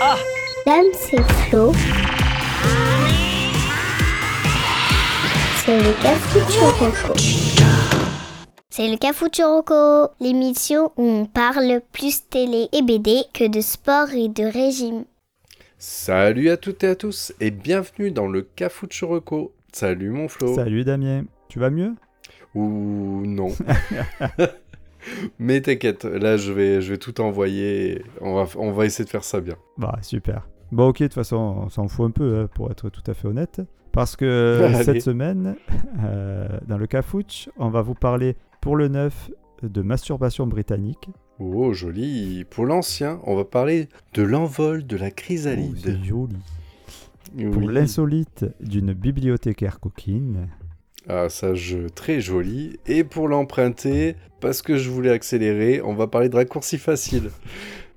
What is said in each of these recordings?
Ah Dame, c'est Flo. C'est le Cafuturoco. C'est le Cafuturoco, l'émission où on parle plus télé et BD que de sport et de régime. Salut à toutes et à tous et bienvenue dans le Cafuturoco. Salut mon Flo. Salut Damien, tu vas mieux? Ou non. Mais t'inquiète, là je vais, je vais tout envoyer. On va, on va essayer de faire ça bien. Bah super. Bon ok, de toute façon on s'en fout un peu hein, pour être tout à fait honnête. Parce que Allez. cette semaine, euh, dans le Cafouche, on va vous parler pour le neuf de masturbation britannique. Oh joli. Pour l'ancien, on va parler de l'envol de la Oh, chrysalide. c'est joli. Oui. Pour l'insolite d'une bibliothécaire coquine. Ah, ça, je... très joli. Et pour l'emprunter, parce que je voulais accélérer, on va parler de raccourci facile.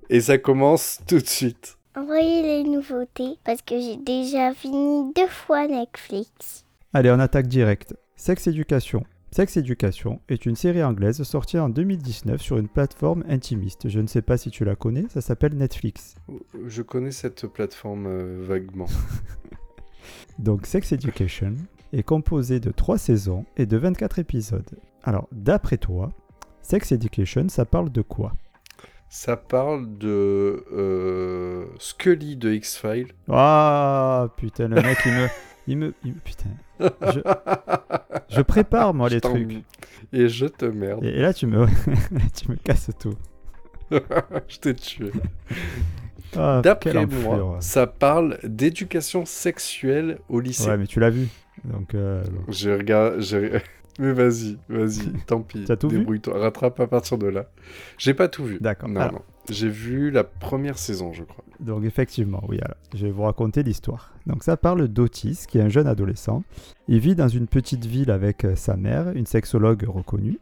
Et ça commence tout de suite. Envoyez les nouveautés parce que j'ai déjà fini deux fois Netflix. Allez, on attaque direct. Sex Education. Sex Education est une série anglaise sortie en 2019 sur une plateforme intimiste. Je ne sais pas si tu la connais, ça s'appelle Netflix. Je connais cette plateforme euh, vaguement. Donc Sex Education est composé de 3 saisons et de 24 épisodes. Alors, d'après toi, Sex Education, ça parle de quoi? Ça parle de euh, Scully de X-Files. Ah, putain, le mec, il me... Il me... il me- Putain. Je, je prépare, moi, Je les trucs. Et je te merde. Et, et là, tu me... tu me casses tout. je t'ai tué. Ah, D'après moi, ça parle d'éducation sexuelle au lycée. Ouais, mais tu l'as vu. Donc, euh, bon. J'ai regardé. j'ai- Mais vas-y, vas-y, tant pis. T'as tout vu Débrouille-toi, rattrape à partir de là. J'ai pas tout vu. D'accord. Non, Alors. non. J'ai vu la première saison, je crois. Donc effectivement, oui, alors, je vais vous raconter l'histoire. Donc ça parle d'Otis, qui est un jeune adolescent. Il vit dans une petite ville avec euh, sa mère, une sexologue reconnue.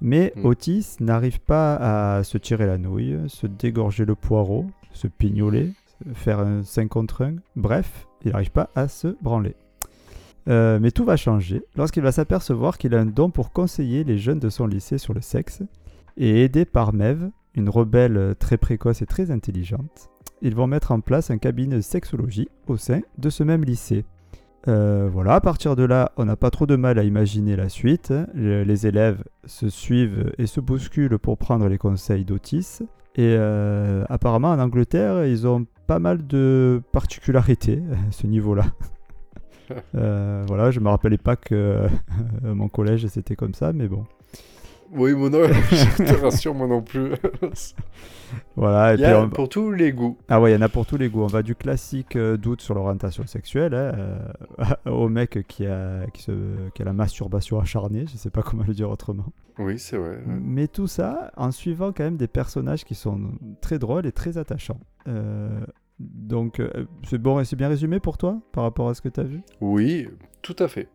Mais Mm. Otis n'arrive pas à se tirer la nouille, se dégorger le poireau, se pignoler, faire un 5 contre 1. Bref, il n'arrive pas à se branler. Euh, mais tout va changer lorsqu'il va s'apercevoir qu'il a un don pour conseiller les jeunes de son lycée sur le sexe. Et aidé par Mev, une rebelle euh, très précoce et très intelligente, ils vont mettre en place un cabinet de sexologie au sein de ce même lycée. Euh, voilà, à partir de là, on n'a pas trop de mal à imaginer la suite. Le- les élèves se suivent et se bousculent pour prendre les conseils d'Otis. Et euh, apparemment, en Angleterre, ils ont pas mal de particularités à ce niveau-là. Euh, voilà, je me rappelais pas que euh, mon collège c'était comme ça, mais bon. Oui, mon nom, je te rassure, moi non plus. Voilà, et Il y puis a on- pour tous les goûts. Ah ouais, il y en a pour tous les goûts. On va du classique euh, doute sur l'orientation sexuelle hein, euh, au mec qui a, qui, se, qui a la masturbation acharnée, je sais pas comment le dire autrement. Oui, c'est vrai. ouais. Mais tout ça en suivant quand même des personnages qui sont très drôles et très attachants. Euh, donc euh, c'est bon et c'est bien résumé pour toi par rapport à ce que tu as vu? Oui, tout à fait.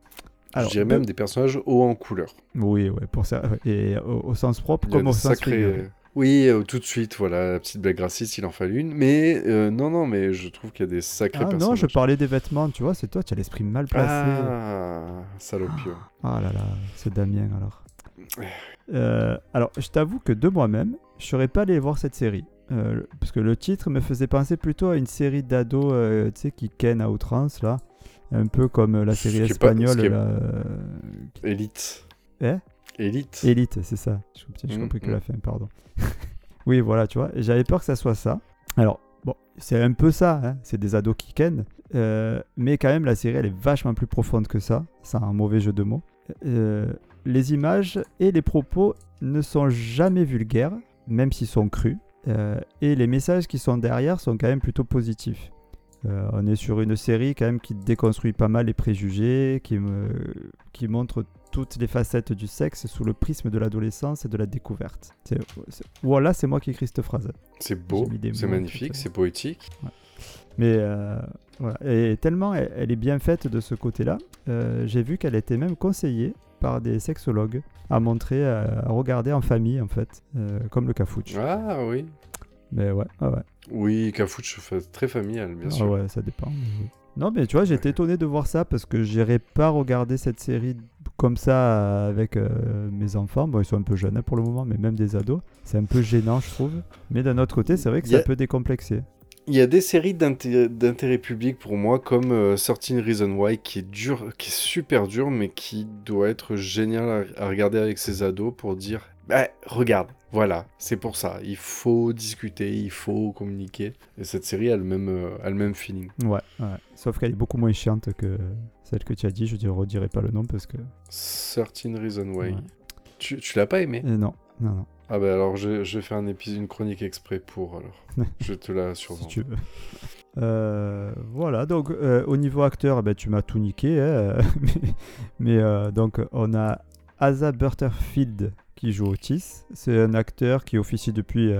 Alors, je dirais même des personnages hauts en couleur. Oui, ouais, pour ça. Et au, au sens propre comme au sens figuré. Oui, euh, tout de suite, voilà, la petite blague raciste, il en fallait une. Mais euh, non, non, mais je trouve qu'il y a des sacrés Ah non, je parlais des vêtements, tu vois, c'est toi, tu as l'esprit mal placé. Ah, salopio. Ah là là, c'est Damien alors. Euh, alors, je t'avoue que de moi-même, je serais pas allé voir cette série. Euh, parce que le titre me faisait penser plutôt à une série d'ados, euh, tu sais, qui ken à outrance, là. Un peu comme euh, la série espagnole, qui est- là. euh, Élite. Eh Élite. Élite, c'est ça. Je j'ai Mm, compris que mm. la fin, pardon. oui, voilà, tu vois. J'avais peur que ça soit ça. Alors, bon, c'est un peu ça, hein, c'est des ados qui ken. euh, mais quand même, la série, elle est vachement plus profonde que ça. C'est un mauvais jeu de mots. Les images et les propos ne sont jamais vulgaires, même s'ils sont crus. Euh, et les messages qui sont derrière sont quand même plutôt positifs. Euh, on est sur une série quand même qui déconstruit pas mal les préjugés, qui, me, qui montre toutes les facettes du sexe sous le prisme de l'adolescence et de la découverte. C'est- c'est- voilà, c'est moi qui écris cette phrase. C'est beau, c'est magnifique, c'est poétique. Mais euh, voilà. Et tellement elle, elle est bien faite de ce côté-là, euh, j'ai vu qu'elle était même conseillée par des sexologues à montrer, à, à regarder en famille en fait, euh, comme le cafouche. Ah oui. Mais ouais, ouais, ouais. Oui, Cafouche, très familial, bien Ah sûr. ouais, ça dépend. Non, mais tu vois, j'étais étonné de voir ça parce que j'irais pas regarder cette série comme ça euh, avec euh, mes enfants. Bon, ils sont un peu jeunes hein, pour le moment, mais même des ados. C'est un peu gênant, je trouve. Mais d'un autre côté, c'est vrai que ça peut décomplexer. Il y a des séries d'inté- d'intérêt public pour moi, comme euh, 13 Reasons Why, qui est dur, qui est super dur, mais qui doit être génial à, à regarder avec ses ados pour dire, bah, regarde, voilà, c'est pour ça. Il faut discuter, il faut communiquer. Et cette série a le même, euh, a le même feeling. Ouais, ouais. Sauf qu'elle est beaucoup moins chiante que celle que tu as dit. Je ne redirai pas le nom parce que. 13 Reasons Why. Ouais. Tu, tu l'as pas aimé? Euh, non, non, non, Ah bah alors je, je vais faire un épisode, une chronique exprès pour alors. je te la si survends. tu veux. Euh, voilà, donc euh, au niveau acteur, ben, tu m'as tout niqué. hein, mais mais, euh, donc on a Asa Butterfield qui joue Otis. C'est un acteur qui officie depuis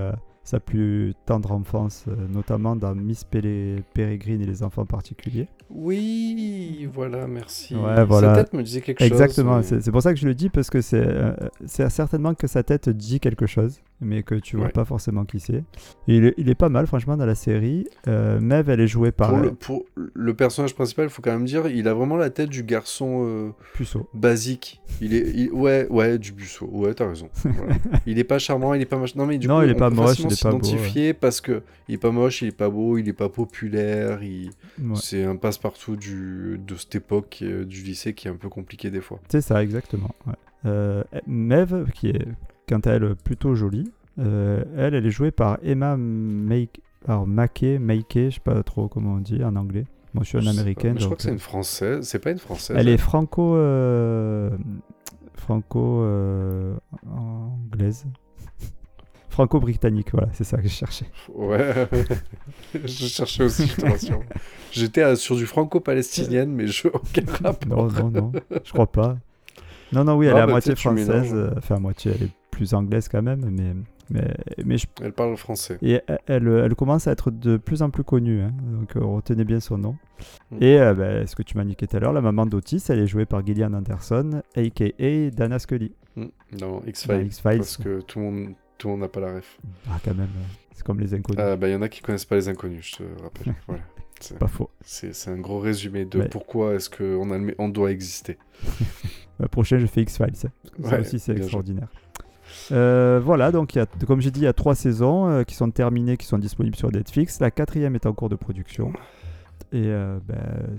sa plus tendre enfance, euh, notamment dans Miss Pélé- Pérégrine et les enfants particuliers. Oui, voilà, merci. Ouais, voilà. Sa tête me disait quelque chose. Exactement, mais- c'est pour ça que je le dis, parce que c'est euh, certainement que sa tête dit quelque chose, mais que tu vois Ouais. pas forcément qui c'est. Il, est- il est pas mal, franchement, dans la série. Euh, Mev, elle est jouée par Pour euh, le, pour le personnage principal, il faut quand même dire, il a vraiment la tête du garçon euh, Puceau. basique. Il est, il- ouais, ouais, du buceau. Ouais, t'as raison. Voilà. il est pas charmant, il est pas machin. Non, mais du Non, coup, il est pas moche, il est s'identifier parce que il est pas moche, il est pas beau, il est pas populaire. Il... Ouais. C'est un passe-partout du, de cette époque euh, du lycée qui est un peu compliqué des fois. C'est ça, exactement. ouais. Euh, Mev, qui est quant à elle plutôt jolie, euh, elle, elle est jouée par Emma Make... Alors, Mackey, Mackey, je sais pas trop comment on dit en anglais. Moi, je suis Je un sais pas, américain. mais je crois que c'est une française. C'est pas une française. Elle est franco. euh, franco. euh, anglaise. Franco-britannique, voilà, c'est ça que je cherchais. Ouais, je cherchais aussi, je te rassure. J'étais euh, sur du franco-palestinienne, mais je aucun rapport. Non, non, non, je crois pas. Non, non, oui, elle Ah, est à bah, moitié française. euh, Enfin, à moitié, elle est plus anglaise quand même, mais. Mais, mais je- Elle parle français. Et elle, elle, elle commence à être de plus en plus connue, hein, donc euh, retenez bien son nom. Mm. Et euh, ben, ce que tu m'as niqué tout à l'heure, la maman d'Otis, elle est jouée par Gillian Anderson, a.k.a. Dana Scully. Mm. Dans Dans X-Files. X-Files. Parce que tout le monde tout le monde n'a pas la ref. Ah, quand même, euh, c'est comme les inconnus. Ah, bah, il y en a qui connaissent pas les inconnus, je te rappelle. voilà. C'est- Pas faux. C'est un gros résumé de pourquoi est-ce qu'on a on doit exister. La prochaine, je fais X-Files. Ça Ouais, aussi, c'est extraordinaire. Euh, voilà, donc il y a, comme j'ai dit, il y a trois saisons euh, qui sont terminées, qui sont disponibles sur Netflix. La quatrième est en cours de production. Et euh, ben,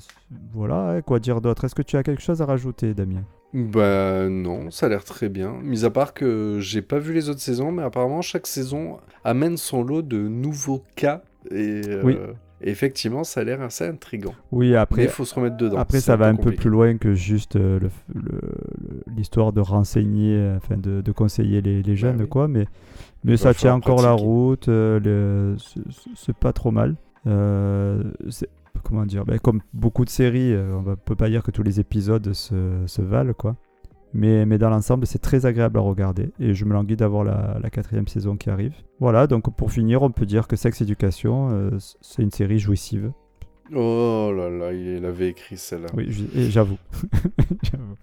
voilà, quoi dire d'autre? Est-ce que tu as quelque chose à rajouter, Damien? Bah non, ça a l'air très bien. Mis à part que j'ai pas vu les autres saisons, mais apparemment chaque saison amène son lot de nouveaux cas. Et euh, Oui. effectivement, ça a l'air assez intriguant. Oui, après, il faut se remettre dedans. Après, ça va un peu plus loin que juste euh, l'histoire de renseigner, enfin de, de conseiller les, les jeunes, Bah oui. quoi. Mais, mais Il ça tient encore la route. euh, c'est- pas trop mal. Euh, comment dire ben, Comme beaucoup de séries, euh, on ne peut pas dire que tous les épisodes se, se valent, quoi. Mais, mais dans l'ensemble, c'est très agréable à regarder. Et je me languis d'avoir la, la quatrième saison qui arrive. Voilà, donc pour finir, on peut dire que Sex Education, euh, c'est une série jouissive. Oh là là, il avait écrit celle-là. Oui. J'avoue.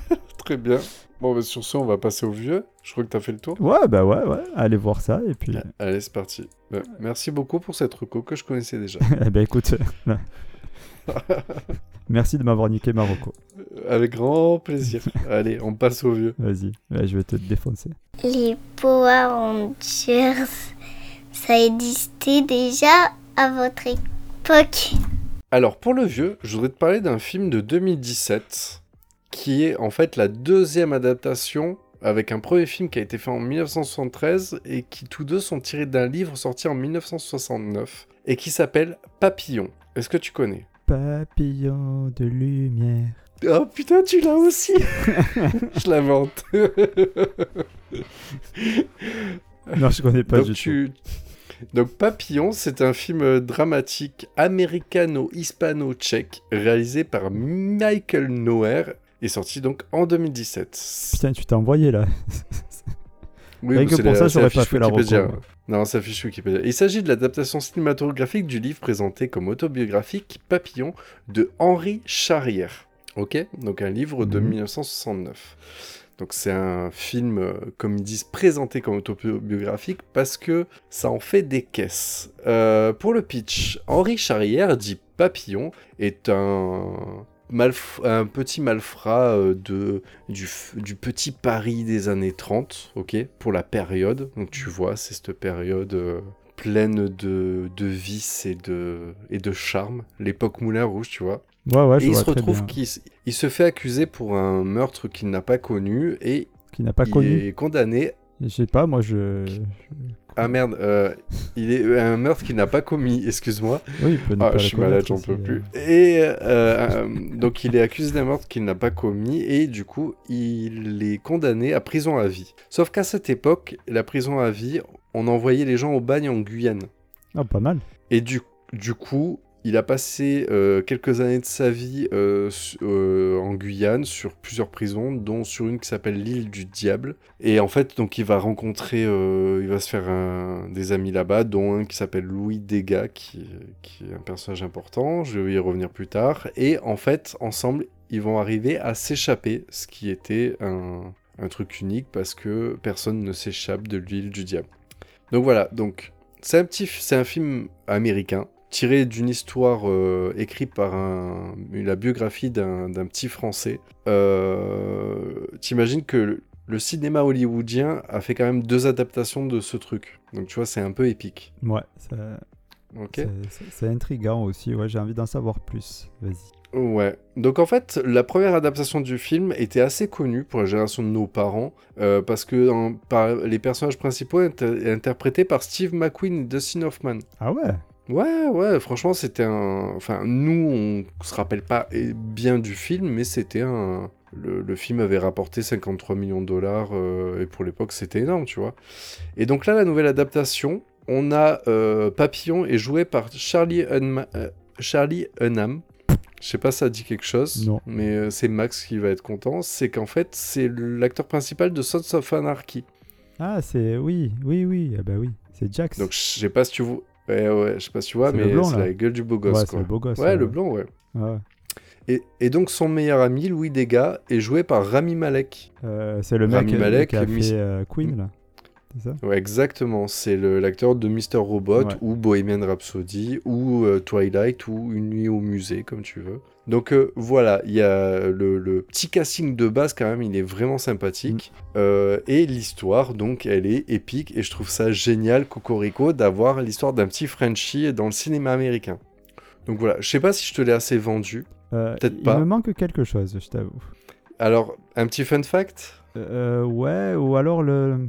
Très bien. Bon, bah, sur ce, on va passer au vieux. Je crois que tu as fait le tour. Ouais, bah ouais, ouais. Allez voir ça. Et puis, Allez, c'est parti. Bah, merci beaucoup pour cette reco que je connaissais déjà. eh ben écoute, là. merci de m'avoir niqué Marocco. Avec grand plaisir. Allez, on passe au vieux. Vas-y, Ouais, je vais te défoncer. Les Power Rangers, ça existait déjà à votre époque? Alors, pour le vieux, je voudrais te parler d'un film de 2017 qui est en fait la deuxième adaptation avec un premier film qui a été fait en 1973 et qui tous deux sont tirés d'un livre sorti en 1969 et qui s'appelle Papillon. Est-ce que tu connais? Papillon de lumière. Oh putain, tu l'as aussi Je l'invente. Non, je connais pas Donc, du tu... Donc Papillon, c'est un film euh, dramatique américano-hispano-tchèque réalisé par Michael Noer et sorti donc en 2017. tout. Putain, tu t'es envoyé là. Oui, Rien que pour la- ça, j'aurais pas fait la Wikipédia. reco, moi. Non, ça fiche Wikipédia. Il s'agit de l'adaptation cinématographique du livre présenté comme autobiographique Papillon de Henri Charrière. Ok Donc un livre de Mhm. 1969. Donc c'est un film, euh, comme ils disent, présenté comme autobiographique parce que ça en fait des caisses. Euh, pour le pitch, Henri Charrière, dit Papillon, est un, malf- un petit malfrat euh, de, du, petit Paris des années 30, ok Pour la période. Donc tu vois, c'est cette période... euh, pleine de, de vices et de, et de charme. L'époque Moulin Rouge, tu vois. Ouais, ouais, je et il se retrouve qu'il il se fait accuser pour un meurtre qu'il n'a pas connu et Qui n'a pas il connu. est condamné. Je sais pas, moi je. Ah merde, euh, il est un meurtre qu'il n'a pas commis, excuse-moi. Oui, il peut ne Ah, pas je suis malade, j'en peux euh. plus. Et euh, euh, donc il est accusé d'un meurtre qu'il n'a pas commis et du coup il est condamné à prison à vie. Sauf qu'à cette époque, la prison à vie, on envoyait les gens au bagne en Guyane. Ah, pas mal. Et du, du coup, il a passé euh, quelques années de sa vie euh, euh, en Guyane sur plusieurs prisons, dont sur une qui s'appelle l'île du Diable. Et en fait, donc il va rencontrer, il va se faire des amis là-bas, dont un qui s'appelle Louis Degas, qui, qui est un personnage important. Je vais y revenir plus tard. Et en fait, ensemble, ils vont arriver à s'échapper, ce qui était un, un truc unique parce que personne ne s'échappe de l'île du Diable. Donc voilà, donc c'est un petit, c'est un film américain tiré d'une histoire euh, écrite par un, la biographie d'un petit français. Euh, T'imagines que le, le cinéma hollywoodien a fait quand même deux adaptations de ce truc. Donc tu vois, c'est un peu épique. Ouais, ça- Ok. c'est- intriguant aussi. Ouais, j'ai envie d'en savoir plus. Vas-y. Ouais. Donc en fait, la première adaptation du film était assez connue pour la génération de nos parents, euh, parce que en- par, les personnages principaux étaient interprétés par Steve McQueen et Dustin Hoffman. Ah ouais? Ouais, ouais, franchement, c'était un. Enfin, nous, on se rappelle pas bien du film, mais c'était un. Le, le film avait rapporté 53 millions de dollars, euh, et pour l'époque, c'était énorme, tu vois. Et donc là, la nouvelle adaptation, on a euh, Papillon est joué par Charlie, Hunma- euh, Charlie Hunnam. Je sais pas si ça dit quelque chose, Non. mais c'est Max qui va être content. C'est qu'en fait, c'est l'acteur principal de Sons of Anarchy. Ah, c'est. Oui, oui, oui. Ah bah oui. C'est Jax. Donc, je sais pas si tu vois. Ouais, ouais, je sais pas si tu vois, mais blond, c'est là. la gueule du beau ouais, gosse, c'est quoi. le beau gosse. Ouais, le blanc, ouais. Ouais. Et, et donc son meilleur ami, Louis Degas, est joué par Rami Malek. Euh, c'est le Rami mec Malek, qui a fait euh, Queen, là. C'est ça? Ouais, exactement. C'est l'acteur de Mr. Robot Ouais. ou Bohemian Rhapsody ou euh, Twilight ou Une nuit au musée, comme tu veux. Donc euh, voilà, il y a le, le petit casting de base quand même, il est vraiment sympathique. Mm. Euh, et l'histoire, donc, elle est épique et je trouve ça génial, Cocorico, d'avoir l'histoire d'un petit Frenchie dans le cinéma américain. Donc voilà, je sais pas si je te l'ai assez vendu. Euh, Peut-être il pas. me manque quelque chose, je t'avoue. Alors, un petit fun fact? Ouais, ou alors le.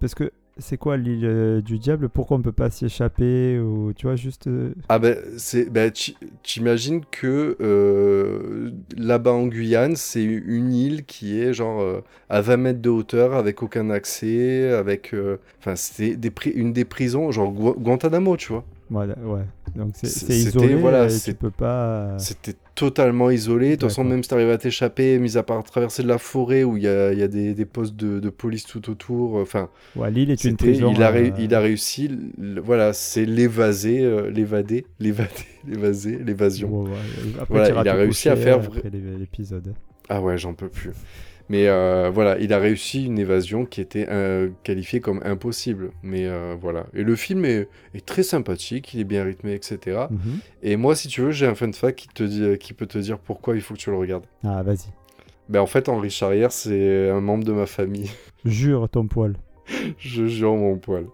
Parce que c'est quoi l'île euh, du diable? Pourquoi on peut pas s'y échapper Ou tu vois, juste. euh, Ah ben, c'est, ben, tu- t'imagines que euh, là-bas en Guyane, c'est une île qui est genre à 20 mètres de hauteur, avec aucun accès, avec... Enfin, c'était des une des prisons, genre Gua- Guantanamo, tu vois. Voilà, ouais. Donc c'est isolé, voilà, tu peux pas. C'était totalement isolé. De toute façon, même si t'arrives à t'échapper, mis à part traverser de la forêt où il y a, y a des, des postes de, de police tout autour, enfin... Ouais, l'île est une prison. il, a euh, il a réussi, le- voilà, c'est l'évaser, euh, l'évader, l'évader, l'évaser, l'évasion. ouais, ouais. Voilà, il a réussi à faire après l'é- l'épisode. Ah ouais, j'en peux plus. Mais euh, voilà, il a réussi une évasion qui était euh, qualifiée comme impossible. Mais euh, voilà. Et le film est, est très sympathique, il est bien rythmé, etc. Mhm. Et moi, si tu veux, j'ai un fun fact qui, te dit, qui peut te dire pourquoi il faut que tu le regardes. Ah, vas-y. Ben, en fait, Henri Charrière, c'est un membre de ma famille. Jure ton poil. je jure mon poil.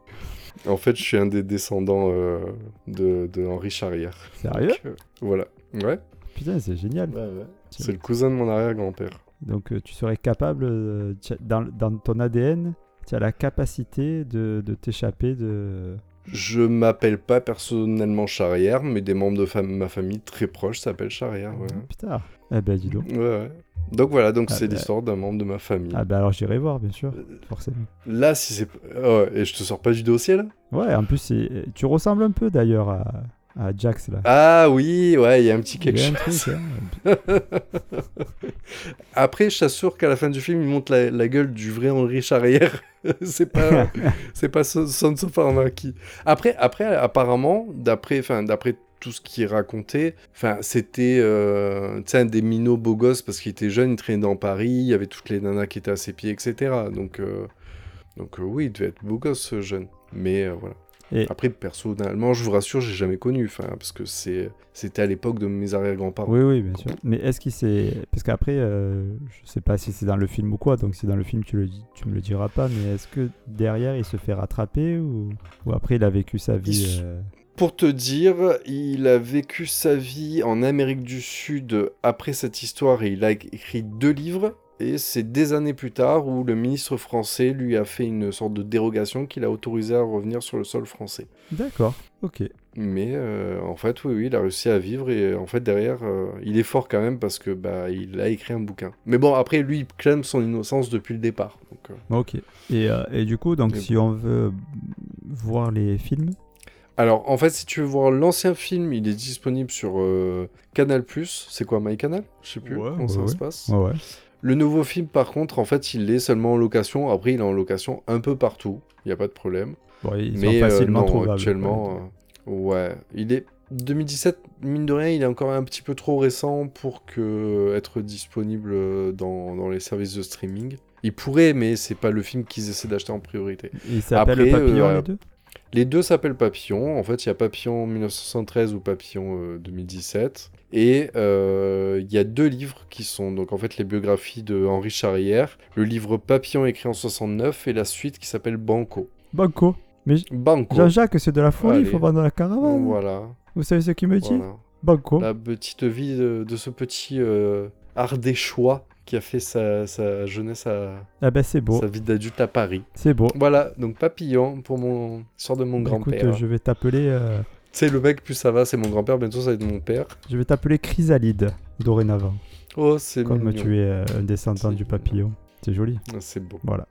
En fait, je suis un des descendants euh, de, de Henri Charrière. Sérieux? Donc, euh, Voilà. Ouais. Putain, c'est génial. C'est le cousin de mon arrière-grand-père. Donc euh, tu serais capable, euh, dans, dans ton ADN, tu as la capacité de, de t'échapper de... Je m'appelle pas personnellement Charrière, mais des membres de fam- ma famille très proches s'appellent Charrière. Ouais. Putain. Eh ben dis donc. Ouais, ouais. Donc voilà, donc Ah c'est bah. l'histoire d'un membre de ma famille. Ah ben alors j'irai voir, bien sûr, Euh, forcément. Là, si c'est. Oh, et je te sors pas du dossier là? Ouais, en plus, tu ressembles un peu d'ailleurs à, à Jax là. Ah oui, ouais, il y a un petit quelque chose. truc, hein. Après, je t'assure qu'à la fin du film, il montre la, la gueule du vrai Henri Charrière. c'est pas, c'est pas Son- Sons of Anarchy. Après, après, apparemment, d'après, enfin, d'après tout ce qui est raconté, enfin, c'était, euh, un des minots beaux gosses parce qu'il était jeune, il traînait dans Paris, il y avait toutes les nanas qui étaient à ses pieds, etc. Donc, euh, donc euh, oui, il devait être beau gosse, ce jeune. Mais voilà. Et- Après, personnellement, je vous rassure, j'ai jamais connu, enfin, parce que c'est, c'était à l'époque de mes arrière-grands-parents. Oui, oui, bien sûr. Mais est-ce qu'il s'est. Parce qu'après, euh, je sais pas si c'est dans le film ou quoi, donc si c'est dans le film, tu, le tu me le diras pas, mais est-ce que derrière, il se fait rattraper ou, ou après, il a vécu sa vie euh, Pour te dire, il a vécu sa vie en Amérique du Sud après cette histoire et il a écrit deux livres. Et c'est des années plus tard où le ministre français lui a fait une sorte de dérogation qui l'a autorisé à revenir sur le sol français. D'accord, ok. Mais euh, en fait, oui, oui, il a réussi à vivre et euh, en fait derrière, euh, il est fort quand même parce que bah il a écrit un bouquin. Mais bon, après lui, il clame son innocence depuis le départ. Donc, euh. Ok. Et, et du coup, donc, si on veut voir les films, Alors, en fait, si tu veux voir l'ancien film, il est disponible sur euh, Canal+. C'est quoi, MyCanal Je sais plus Ouais, comment ouais, ça ouais. se passe. Le nouveau film, par contre, en fait, il est seulement en location. Après, il est en location un peu partout. Il n'y a pas de problème. Bon, ils Mais sont euh, facilement non, trouvables. actuellement, euh, ouais, il est 2017, mine de rien, il est encore un petit peu trop récent pour que être disponible euh, dans, dans les services de streaming. Il pourrait, mais c'est pas le film qu'ils essaient d'acheter en priorité. Ils s'appellent Après, Papillon, euh, les deux? Les deux s'appellent Papillon. En fait, il y a Papillon 1973 ou Papillon euh, 2017. Et euh, il y a deux livres qui sont donc en fait les biographies de Henri Charrière. Le livre Papillon écrit en 69 et la suite qui s'appelle Banco. Banco. Mais Banco. Jean-Jacques, c'est de la folie, il faut vendre la caravane. Voilà. Vous savez ce qu'il me dit? Voilà. Banco. La petite vie de, de ce petit euh, ardéchois qui a fait sa, sa jeunesse à Ah ben c'est beau, sa vie d'adulte à Paris. c'est beau. Voilà, donc Papillon pour mon sort de mon Bah, Écoute, grand-père. je vais t'appeler, euh, C'est le mec, plus ça va, c'est mon grand-père, bientôt ça va être mon père. je vais t'appeler Chrysalide dorénavant. Oh, c'est Comme mignon. tu es euh, un descendant du papillon. C'est joli. Ah, C'est beau. Voilà.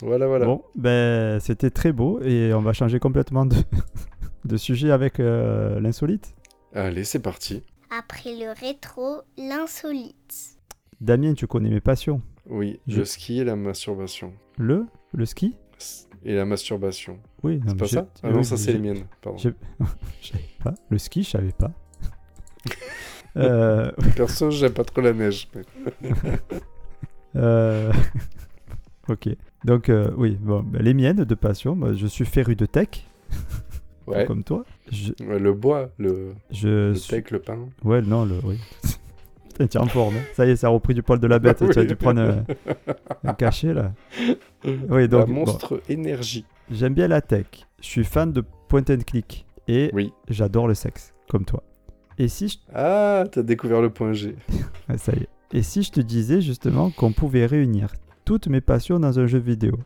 Voilà, voilà. Bon, ben c'était très beau et on va changer complètement de, de sujet avec euh, l'insolite. Allez, c'est parti. Après le rétro, l'insolite. Damien, tu connais mes passions. Oui, Je- le ski et la masturbation. Le Le ski? Et la masturbation. Oui, non, C'est pas ça Ah oui, non, ça c'est les miennes. Pardon. Je pas. Le ski, je savais pas. Euh, Perso, j'aime pas trop la neige. mais- euh, ok. Donc, euh, oui, bon, ben, les miennes de passion, moi, je suis féru de tech, Ouais. comme toi. Je, Ouais, Le bois, le, je le suis- steak, le pain. Ouais, non, le. Oui. En forme. Ça y est, ça a repris du poil de la bête. Tu as dû prendre un, un cachet, là. Oui, donc, monstre énergie. j'aime bien la tech. Je suis fan de point and click. Et Oui. j'adore le sexe, comme toi. Et si je... Ah, t'as découvert le point G. ça y est. Et si je te disais justement qu'on pouvait réunir toutes mes passions dans un jeu vidéo?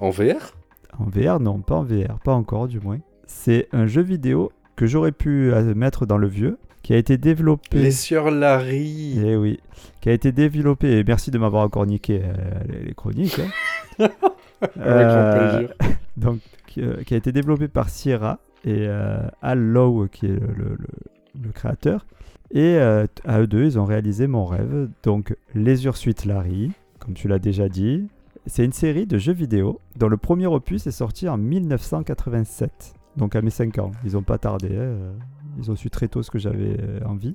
En VR En VR, non, pas en VR, pas encore du moins. C'est un jeu vidéo que j'aurais pu euh, mettre dans le vieux, qui a été développé. Les sieurs Larry. Eh oui, qui a été développé, et merci de m'avoir encore niqué euh, les, chroniques. hein. Euh, donc, qui, euh, qui a été développé par Sierra et euh, Al Lowe, qui est le, le- le- le créateur. Et euh, à eux deux, ils ont réalisé mon rêve. Donc, Les Ursuites Larry, comme tu l'as déjà dit. C'est une série de jeux vidéo dont le premier opus est sorti en 1987. Donc à mes 5 ans. Ils n'ont pas tardé. Ils ont su très tôt ce que j'avais euh, envie.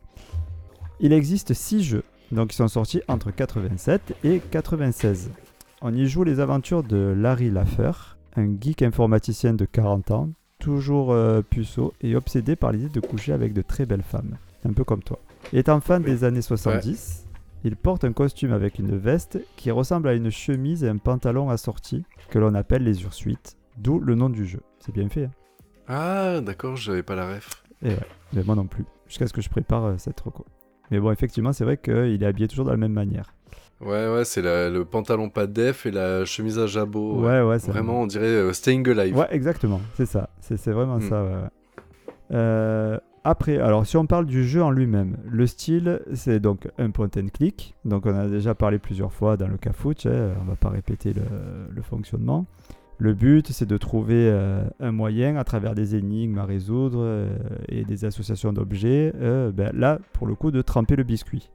Il existe 6 jeux. Donc ils sont sortis entre 87 et 96. On y joue les aventures de Larry Laffer, un geek informaticien de 40 ans, toujours euh, puceau et obsédé par l'idée de coucher avec de très belles femmes, un peu comme toi. Étant fan des années 70, il porte un costume avec une veste qui ressemble à une chemise et un pantalon assorti que l'on appelle les ursuites, d'où le nom du jeu. C'est bien fait, hein Ah, d'accord, j'avais pas la ref. Et ouais, mais moi non plus, jusqu'à ce que je prépare euh, cette reco. Mais bon, effectivement, c'est vrai qu'il est habillé toujours de la même manière. Ouais, ouais, c'est le pantalon pas def et la chemise à jabot. Ouais, ouais, c'est Vraiment, on dirait euh, Staying Alive. Ouais, exactement, c'est ça. C'est vraiment Mm. ça. ouais, ouais. Euh, après, alors si on parle du jeu en lui-même, le style, c'est donc un point and click. Donc on a déjà parlé plusieurs fois dans le Cafouche, hein, on va pas répéter le, le fonctionnement. Le but, c'est de trouver euh, un moyen à travers des énigmes à résoudre euh, et des associations d'objets, euh, ben, là, pour le coup, de tremper le biscuit.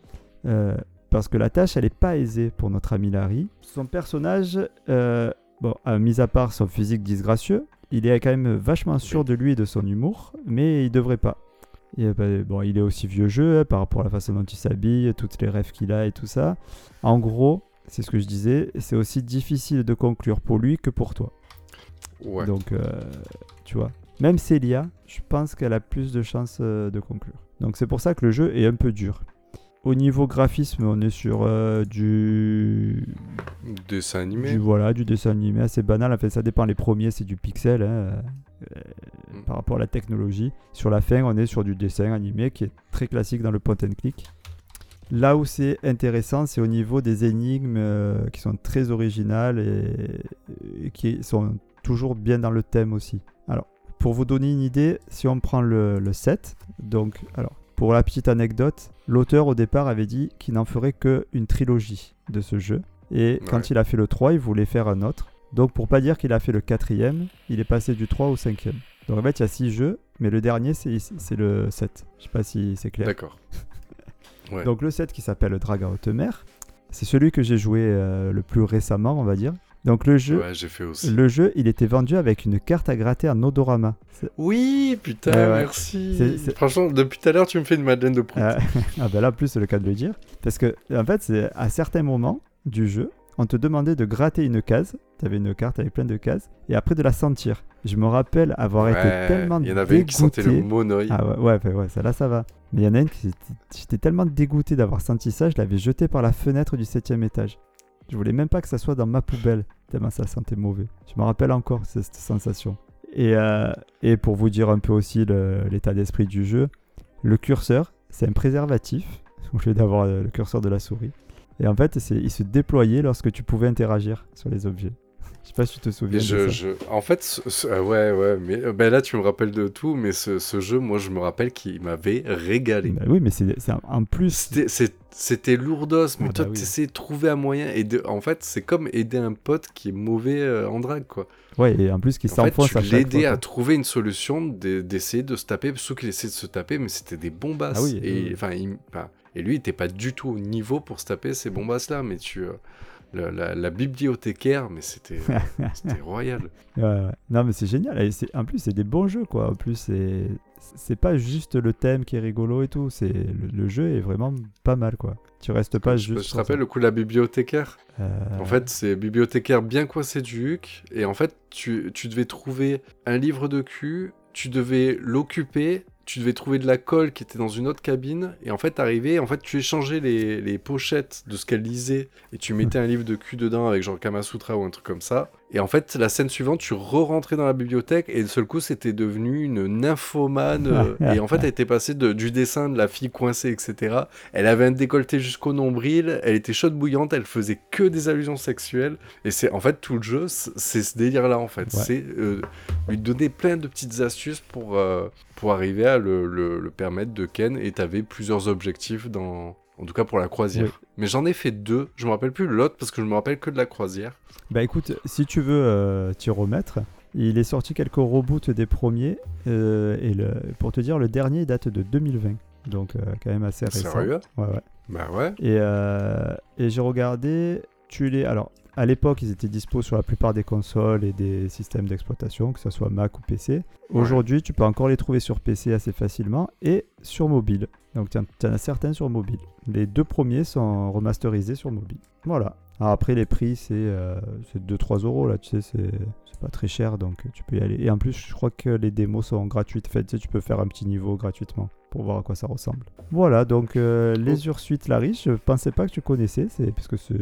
Parce que la tâche, elle n'est pas aisée pour notre ami Larry. Son personnage, bon, mis à part son physique disgracieux, il est quand même vachement sûr de lui et de son humour, mais il devrait pas. Ben, bon, il est aussi vieux jeu par rapport à la façon dont il s'habille, toutes les rêves qu'il a et tout ça. En gros, c'est ce que je disais, c'est aussi difficile de conclure pour lui que pour toi. Ouais. Donc, euh, tu vois. Même Célia, je pense qu'elle a plus de chances euh, de conclure. Donc c'est pour ça que le jeu est un peu dur. Au niveau graphisme, on est sur euh, du... Dessin animé. du voilà du dessin animé assez banal. En fait, ça dépend. Les premiers, c'est du pixel hein, Mm. par rapport à la technologie. Sur la fin, on est sur du dessin animé qui est très classique dans le point and click. Là où c'est intéressant, c'est au niveau des énigmes euh, qui sont très originales et, et qui sont toujours bien dans le thème aussi. Alors, pour vous donner une idée, si on prend le, le 7, donc, alors, pour la petite anecdote, l'auteur au départ avait dit qu'il n'en ferait qu'une trilogie de ce jeu. Et quand il a fait le 3, il voulait faire un autre. Donc, pour pas dire qu'il a fait le quatrième, il est passé du 3 au 5 Donc, en fait, il y a 6 jeux, mais le dernier, c'est c'est le 7. Je sais pas si c'est clair. D'accord. Ouais. Donc le set qui s'appelle Drag à haute mer, c'est celui que j'ai joué euh, le plus récemment, on va dire. Donc le jeu, Ouais, j'ai fait aussi. le jeu, il était vendu avec une carte à gratter en odorama. Oui, putain, ouais. merci. Franchement, depuis tout à l'heure, tu me fais une Madeleine de Proust. Euh, ah ben là, en plus, c'est le cas de le dire. Parce que, en fait, c'est à certains moments du jeu, on te demandait de gratter une case. Tu avais une carte avec plein de cases. Et après de la sentir. Je me rappelle avoir été tellement Il y en avait qui sentait le dégoûté. monoï. Ah ouais, ouais, ça là, ça va. Mais il y en a une qui j'étais tellement dégoûté d'avoir senti ça, je l'avais jeté par la fenêtre du septième étage. Je voulais même pas que ça soit dans ma poubelle, tellement ça sentait mauvais. Je me rappelle encore cette, sensation. Et, euh, et pour vous dire un peu aussi l'état d'esprit du jeu, le curseur, c'est un préservatif, au lieu d'avoir le curseur de la souris. Et en fait, il se déployait lorsque tu pouvais interagir sur les objets. Je sais pas si tu te souviens de je, ça. je- En fait, ce- ce- euh, ouais, ouais, mais euh, ben là, tu me rappelles de tout, mais ce, ce jeu, moi, je me rappelle qu'il m'avait régalé. Bah oui, mais c'est en plus... C'était- lourdos, mais Ah toi, bah oui. de trouver un moyen. Et de... en fait, c'est comme aider un pote qui est mauvais euh, en drague, quoi. Ouais, et en plus qui s'enfonce à chaque fois, à trouver une solution d'e- d'essayer de se taper, ceux qui essayaient de se taper, mais c'était des bombasses. Ah oui, et, oui. enfin, il- enfin, et lui, il était pas du tout au niveau pour se taper ces bombasses-là, mais tu. La, la- la bibliothécaire, mais c'était royal. Non, mais c'est génial. Et en plus, c'est des bons jeux, quoi. En plus, c'est pas juste le thème qui est rigolo et tout. C'est le, le jeu est vraiment pas mal, quoi. Tu restes pas je, juste. je te rappelle ça. le coup de la bibliothécaire? Euh, En fait, c'est bibliothécaire bien coincé du huc. Et en fait, tu, tu devais trouver un livre de cul, tu devais l'occuper, tu devais trouver de la colle qui était dans une autre cabine. Et en fait, t'arrivais, en fait, tu échangeais les, les pochettes de ce qu'elle lisait et tu mettais un livre de cul dedans avec genre Kamasutra ou un truc comme ça. Et en fait, la scène suivante, tu re-rentrais dans la bibliothèque et d'un seul coup, c'était devenu une nymphomane. euh, et en fait, elle était passée de- du dessin de la fille coincée, etc. Elle avait un décolleté jusqu'au nombril, elle était chaude bouillante, elle faisait que des allusions sexuelles. Et c'est en fait tout le jeu, c'est ce délire-là en fait. Ouais. C'est euh, lui donner plein de petites astuces pour, euh, pour arriver à le, le- le permettre de Ken. Et t'avais plusieurs objectifs dans. En tout cas pour la croisière. Mais j'en ai fait deux. Je me rappelle plus l'autre parce que je me rappelle que de la croisière. Bah écoute, si tu veux euh, t'y remettre, il est sorti quelques reboots des premiers. euh, et le, pour te dire, le dernier date de 2020. Donc euh, quand même assez récent. Sérieux? Ouais, ouais. Bah ouais. Et, euh, et j'ai regardé, tu les... Alors, à l'époque, ils étaient dispo sur la plupart des consoles et des systèmes d'exploitation, que ce soit Mac ou PC. Aujourd'hui, tu peux encore les trouver sur PC assez facilement et sur mobile. Donc, tu en as certains sur mobile. Les deux premiers sont remasterisés sur mobile. Voilà. Alors après, les prix, c'est euh, c'est 2-3 euros, là, tu sais, c'est c'est pas très cher, donc tu peux y aller. Et en plus, je crois que les démos sont gratuites. En fait, tu sais, tu peux faire un petit niveau gratuitement pour voir à quoi ça ressemble. Voilà, donc euh, les Ursuites la riche, je pensais pas que tu connaissais, c'est parce que c'est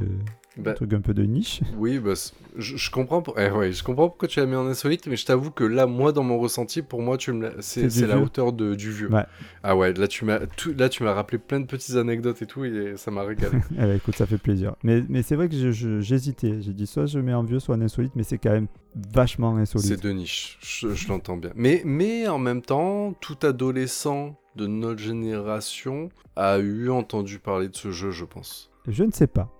un Bah, truc un peu de niche. Oui, bah, je, je comprends. pour- eh ouais, je comprends pourquoi tu l'as mis en insolite, mais je t'avoue que là, moi, dans mon ressenti, pour moi, tu me C'est la hauteur de, du vieux. Ouais. Ah ouais, là, tu m'as tout- là, tu m'as rappelé plein de petites anecdotes et tout, et ça m'a régalé. Eh ben, écoute, ça fait plaisir. Mais, mais c'est vrai que je- je- j'hésitais. J'ai dit soit je mets en vieux, soit en insolite, mais c'est quand même vachement insolite. c'est de niche, je, je l'entends bien. Mais, mais en même temps, tout adolescent de notre génération a eu entendu parler de ce jeu, je pense. Je ne sais pas.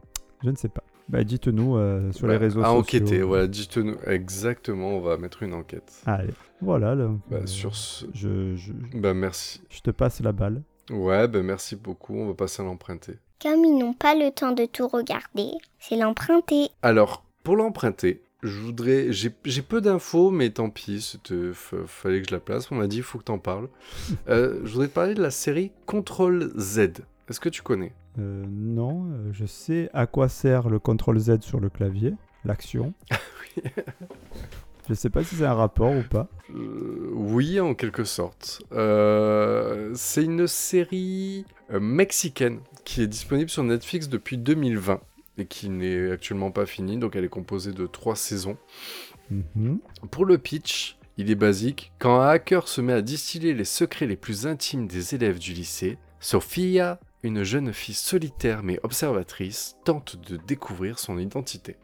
Je ne sais pas. Bah, dites-nous euh, sur les Bah, réseaux à sociaux. enquêter, voilà, dites-nous exactement, on va mettre une enquête. Allez, voilà. donc, Bah, euh, sur ce... je, je, Bah merci. je te passe la balle. Ouais, bah merci beaucoup, on va passer à l'emprunter. Comme ils n'ont pas le temps de tout regarder, c'est l'emprunter. Alors, pour l'emprunter, je voudrais. J'ai j'ai peu d'infos, mais tant pis, fallait que je la place. On m'a dit, il faut que t'en parles. Euh, je voudrais te parler de la série Control Z. Est-ce que tu connais? Euh, non, euh, je sais à quoi sert le CTRL Z sur le clavier, l'action. Je sais pas si c'est un rapport ou pas. Euh, oui, en quelque sorte. Euh, c'est une série euh, mexicaine qui est disponible sur Netflix depuis 2020 et qui n'est actuellement pas finie, donc elle est composée de trois saisons. Mhm. Pour le pitch, il est basique. Quand un hacker se met à distiller les secrets les plus intimes des élèves du lycée, Sophia, une jeune fille solitaire mais observatrice, tente de découvrir son identité.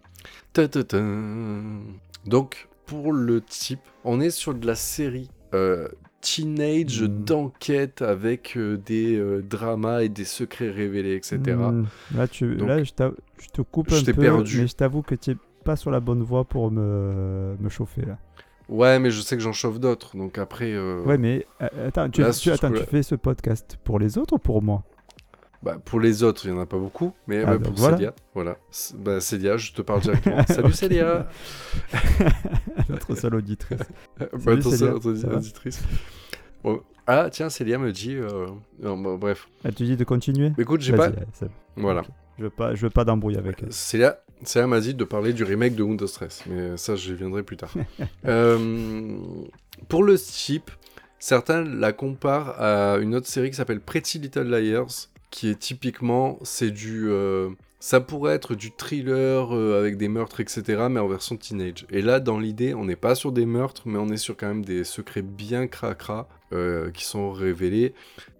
Donc, pour le type, on est sur de la série euh, teenage Hmm. d'enquête avec euh, des euh, dramas et des secrets révélés, etc. Hmm, Là, tu, Donc, là je, je te coupe je un t'ai peu, perdu. mais je t'avoue que tu es pas sur la bonne voie pour me, me chauffer là. Ouais, mais je sais que j'en chauffe d'autres, donc après... euh, Ouais, mais euh, attends, tu, Là, tu- sur ce attends, tu coup-là- fais ce podcast pour les autres ou pour moi? Bah, pour les autres, il n'y en a pas beaucoup, mais Ah, bah, donc pour voilà. Célia, voilà. Bah, Célia, je te parle directement. Salut. Célia Notre seule auditrice. Bah, Salut, ton Célia, seul audi- ça va auditrice. Bon. Ah, tiens, Célia me dit... euh, non, bah, bref. Ah, tu dis de continuer? Écoute, j'ai pas... bon. Voilà. Je veux pas, je veux pas d'embrouille avec elle. Célia, Célia m'a dit de parler du remake de Windows Stress, mais ça, j'y viendrai plus tard. Euh, pour le type, certains la comparent à une autre série qui s'appelle Pretty Little Liars, qui est typiquement, c'est du... euh, ça pourrait être du thriller euh, avec des meurtres, etc., mais en version teenage. Et là, dans l'idée, on n'est pas sur des meurtres, mais on est sur quand même des secrets bien cracra euh, qui sont révélés.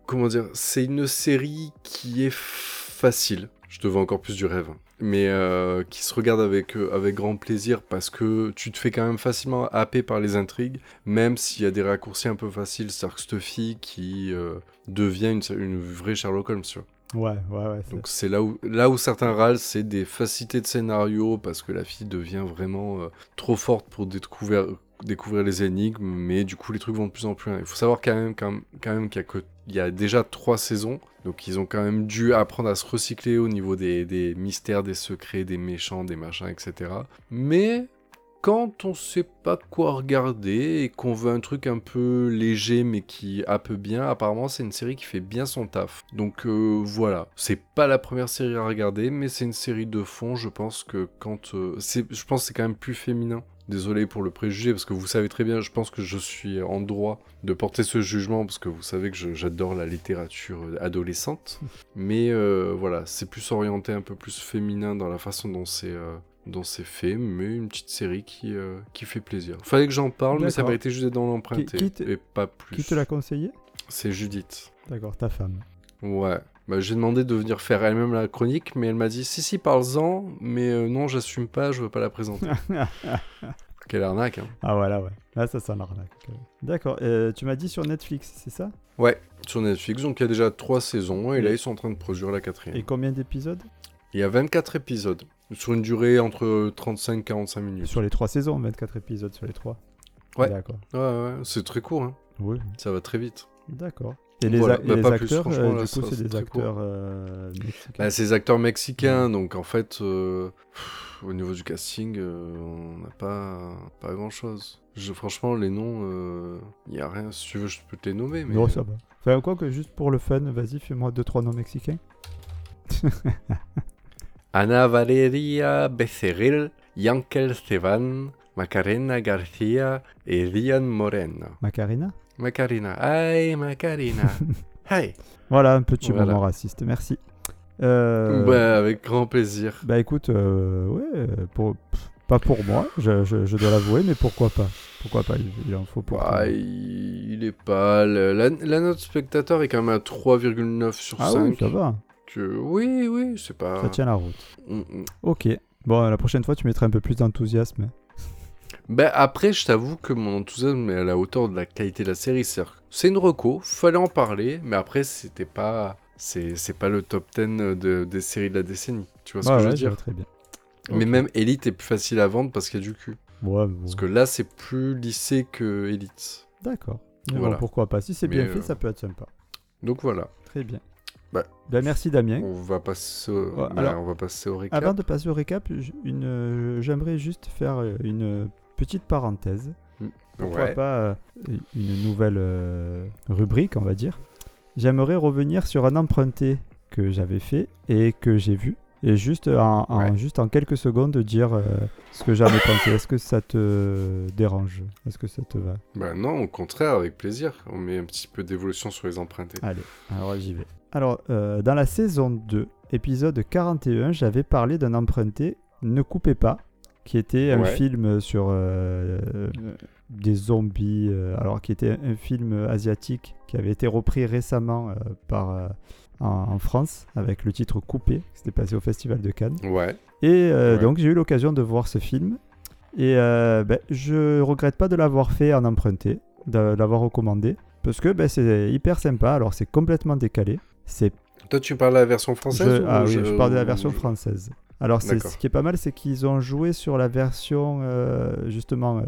Comment dire C'est une série qui est facile. Je te veux encore plus du rêve. Mais euh, qui se regarde avec, euh, avec grand plaisir parce que tu te fais quand même facilement happer par les intrigues, même s'il y a des raccourcis un peu faciles. C'est-à-dire que cette fille qui euh, devient une, une vraie Sherlock Holmes, tu vois. Ouais, ouais, ouais. Donc c'est là où, là où certains râlent, c'est des facilités de scénario parce que la fille devient vraiment trop forte pour découvrir, découvrir les énigmes, mais du coup les trucs vont de plus en plus loin. Il faut savoir quand même, quand même, quand même qu'il y, a que- il y a déjà trois saisons, donc ils ont quand même dû apprendre à se recycler au niveau des, mystères, des secrets, des méchants, des machins, etc. Mais quand on sait pas quoi regarder et qu'on veut un truc un peu léger mais qui happe bien, apparemment c'est une série qui fait bien son taf. Donc euh, voilà, c'est pas la première série à regarder, mais c'est une série de fond. Je pense que quand, euh, je pense c'est quand même plus féminin. Désolé pour le préjugé parce que vous savez très bien, je pense que je suis en droit de porter ce jugement parce que vous savez que j'adore la littérature adolescente. Mais euh, voilà, c'est plus orienté un peu plus féminin dans la façon dont c'est euh, dont c'est fait, mais une petite série qui, euh, qui fait plaisir. Fallait que j'en parle, mais ça D'accord. méritait juste dans l'emprunté. Et pas plus. Qui te l'a conseillé? C'est Judith. D'accord, ta femme. Ouais. Bah, j'ai demandé de venir faire elle-même la chronique, mais elle m'a dit si, si, parle-en, mais euh, non, j'assume pas, je veux pas la présenter. Quelle arnaque, hein. ah voilà, ouais. Là, ça sent l'arnaque. quand même. D'accord. euh, tu m'as dit sur Netflix, c'est ça? Ouais, sur Netflix, donc il y a déjà trois saisons, et là ils sont en train de produire la quatrième. Et combien d'épisodes? Il y a 24 épisodes, sur une durée entre 35 et 45 minutes. Sur les trois saisons, 24 épisodes sur les trois. Ouais. D'accord. Ouais, ouais, c'est très court, hein. Oui. ça va très vite. D'accord. Et les, Voilà, a- et bah, les pas plus, acteurs, euh, là, du coup, c'est c'est des acteurs euh, mexicains. Bah, c'est des acteurs mexicains, donc en fait, euh, pff, au niveau du casting, euh, on n'a pas, pas grand chose. Je, franchement, les noms, il n'y a rien. Si tu veux, je peux te les nommer. Mais... Non, ça va. Enfin, quoi que juste pour le fun, vas-y, fais-moi deux trois noms mexicains. Ana Valeria Becerril, Yankel Esteban, Macarena García et Rian Moreno. Macarena? Macarena, ay Macarena, hey. Voilà, un petit Voilà. moment raciste, merci. Euh, Bah, avec grand plaisir. Bah écoute, euh, ouais, pour, pff, pas pour moi, je, je- je dois l'avouer, mais pourquoi pas? Pourquoi pas? Il, en faut pour. Bah, il, il est pas. le- La, la note spectateur est quand même à 3,9 sur Ah 5. oui, ça va, que- oui, oui, c'est pas. ça tient la route. Mm, mm. Ok. Bon, la prochaine fois, tu mettras un peu plus d'enthousiasme. Ben après, je t'avoue que mon enthousiasme est à la hauteur de la qualité de la série. Que C'est une reco, fallait en parler, mais après, c'était pas. C'est c'est pas le top 10 de, des séries de la décennie. Tu vois ce que je ouais, veux je dire? très bien. Mais même Elite est plus facile à vendre parce qu'il y a du cul. Ouais, mais bon. Parce que là, c'est plus lycée que Elite. D'accord. Voilà. bon, pourquoi pas? Si c'est bien fait, euh, ça peut être sympa. Donc voilà. Très bien. Bah. Ben, merci Damien. On va passer au, Ouais, alors, on va passer au récap. Avant de passer au récap, euh, j'aimerais juste faire euh, une petite parenthèse. Pourquoi ouais. pas euh, une nouvelle euh, rubrique, on va dire. J'aimerais revenir sur un emprunté que j'avais fait et que j'ai vu et juste en, en- Ouais. juste en quelques secondes dire euh, ce que j'en ai pensé. Est-ce que ça te dérange? Est-ce que ça te va? Bah non, au contraire, avec plaisir. On met un petit peu d'évolution sur les empruntés. Allez, alors j'y vais. Alors, dans la saison 2, épisode 41, j'avais parlé d'un emprunté Ne coupez pas, qui était un Ouais. film sur euh, euh, des zombies, euh, alors qui était un film asiatique qui avait été repris récemment euh, par, en, en France avec le titre Coupé, qui s'était passé au Festival de Cannes. Ouais. Et Ouais. donc j'ai eu l'occasion de voir ce film. Et ben, je regrette pas de l'avoir fait en emprunté, de l'avoir recommandé. Parce que ben, c'est hyper sympa. Alors c'est complètement décalé. C'est Toi, tu parles de la version française je, ou ah oui, je- je parle de la version française. Alors ce qui est pas mal, c'est qu'ils ont joué sur la version euh, justement. euh,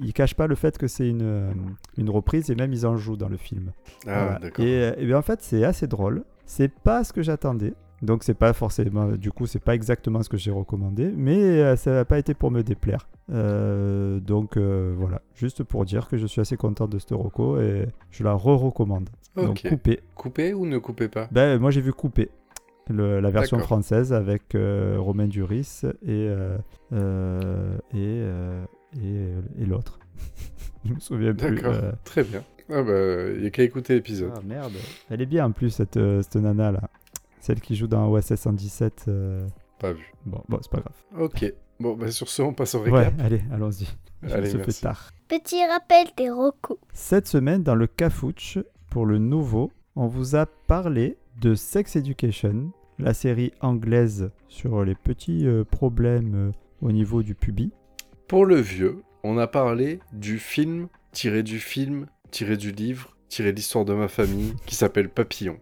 ils cachent pas le fait que c'est une, euh, une reprise et même ils en jouent dans le film. Ah, Voilà. d'accord. Et, euh, et bien en fait, c'est assez drôle. C'est pas ce que j'attendais. Donc c'est pas forcément, du coup, c'est pas exactement ce que j'ai recommandé, mais ça n'a pas été pour me déplaire. Euh, donc voilà, juste pour dire que je suis assez content de ce reco et je la re-recommande. Donc Ok. coupé. Coupé ou ne coupez pas? Ben moi j'ai vu coupé. Le- la version française avec euh, Romain Duris et euh, euh, et, euh, et, et l'autre. je me souviens plus. D'accord. euh, Très bien. Ah bah, il y a qu'à écouter l'épisode. Ah merde. Elle est bien en plus cette, euh, cette nana là. Celle qui joue dans OSS 117. euh, Pas vu. Bon, bon c'est pas grave. Ok. Bon, bah sur ce, on passe au Ouais, récap. allez, allons-y. Allez, se fait merci. tard. Petit rappel des recos. Cette semaine, dans le Cafouche, pour le nouveau, on vous a parlé de Sex Education, la série anglaise sur les petits euh, problèmes euh, au niveau du pubis. Pour le vieux, on a parlé du film, tiré du film, tiré du livre, tiré de l'histoire de ma famille, qui s'appelle Papillon.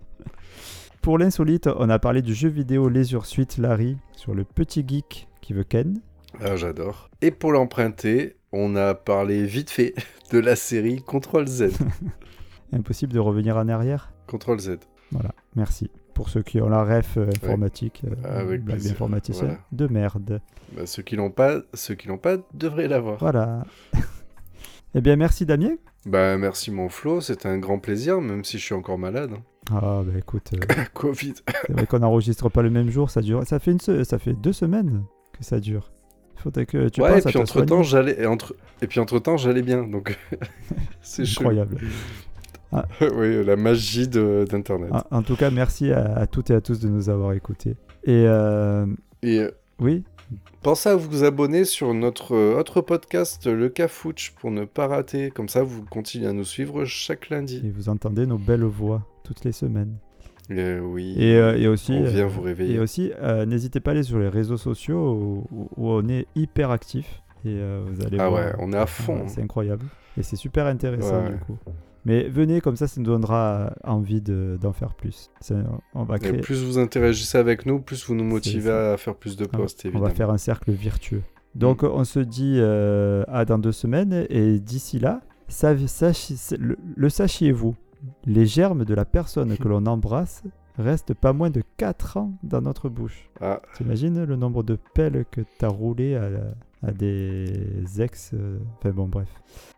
Pour l'insolite, on a parlé du jeu vidéo Les Ursuites Larry sur le petit geek qui veut Ken. Ah, j'adore. Et pour l'emprunter, on a parlé vite fait de la série Control Z. Impossible de revenir en arrière. Control Z. Voilà, merci. Pour ceux qui ont la ref euh, informatique, euh, Avec blague d'informaticien, Voilà. de merde. Bah, ceux qui l'ont pas, ceux qui l'ont pas devraient l'avoir. Voilà. eh bien, merci Damien. Bah merci mon Flo, c'était un grand plaisir, même si je suis encore malade. Ah bah écoute, euh, Covid. c'est vrai qu'on n'enregistre pas le même jour, ça dure, ça fait une, se- ça fait deux semaines que ça dure. Il faudrait que tu ouais, et penses puis entre temps j'allais, et entre, et puis entre temps j'allais bien, donc c'est chelou. Incroyable. oui, la magie de- d'internet. En, en tout cas, merci à, à toutes et à tous de nous avoir écoutés. Et euh, Et euh, oui, pensez à vous abonner sur notre euh, autre podcast, le Cafouche, pour ne pas rater. Comme ça, vous continuez à nous suivre chaque lundi. et vous entendez nos belles voix toutes les semaines. Et, oui. Et, euh, et aussi, on vient euh, vous réveiller. Et aussi, euh, n'hésitez pas à aller sur les réseaux sociaux où, on est hyper actif. Et euh, vous allez ah voir. ouais, on est à fond. C'est incroyable. Et c'est super intéressant Ouais. du coup. Mais venez, comme ça, ça nous donnera envie de- d'en faire plus. On va Et créer. plus vous interagissez avec nous, plus vous nous motivez à faire plus de on- posts, on évidemment. va faire un cercle vertueux. Donc, on se dit euh, à dans deux semaines. Et d'ici là, sachi- le, le sachiez-vous, les germes de la personne que l'on embrasse restent pas moins de 4 ans dans notre bouche. Ah, T'imagines le nombre de pelles que t'as roulé à, à des ex euh, Enfin bon, bref.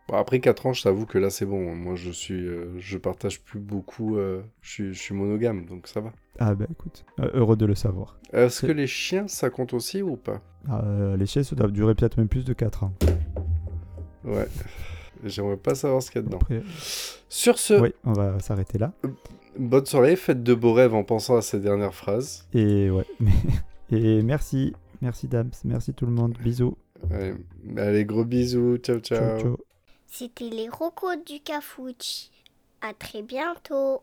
Bon, après 4 ans, je t'avoue que là c'est bon. Moi je suis, euh, je partage plus beaucoup. euh, je, suis, je suis monogame, donc ça va. Ah bah écoute, euh, heureux de le savoir. Est-ce C'est- que les chiens ça compte aussi ou pas? Euh, les chaises, ça doit durer peut-être même plus de 4 ans. Ouais. J'aimerais pas savoir ce qu'il y a dedans. Après, Sur ce, oui, on va s'arrêter là. bonne soirée, faites de beaux rêves en pensant à ces dernières phrases. Et ouais, et merci, merci Dams, merci tout le monde, bisous. Allez, allez, gros bisous, ciao ciao. Ciao, ciao. C'était les recos du Cafouche. À très bientôt.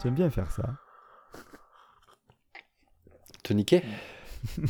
Tu aimes bien faire ça. Te niquer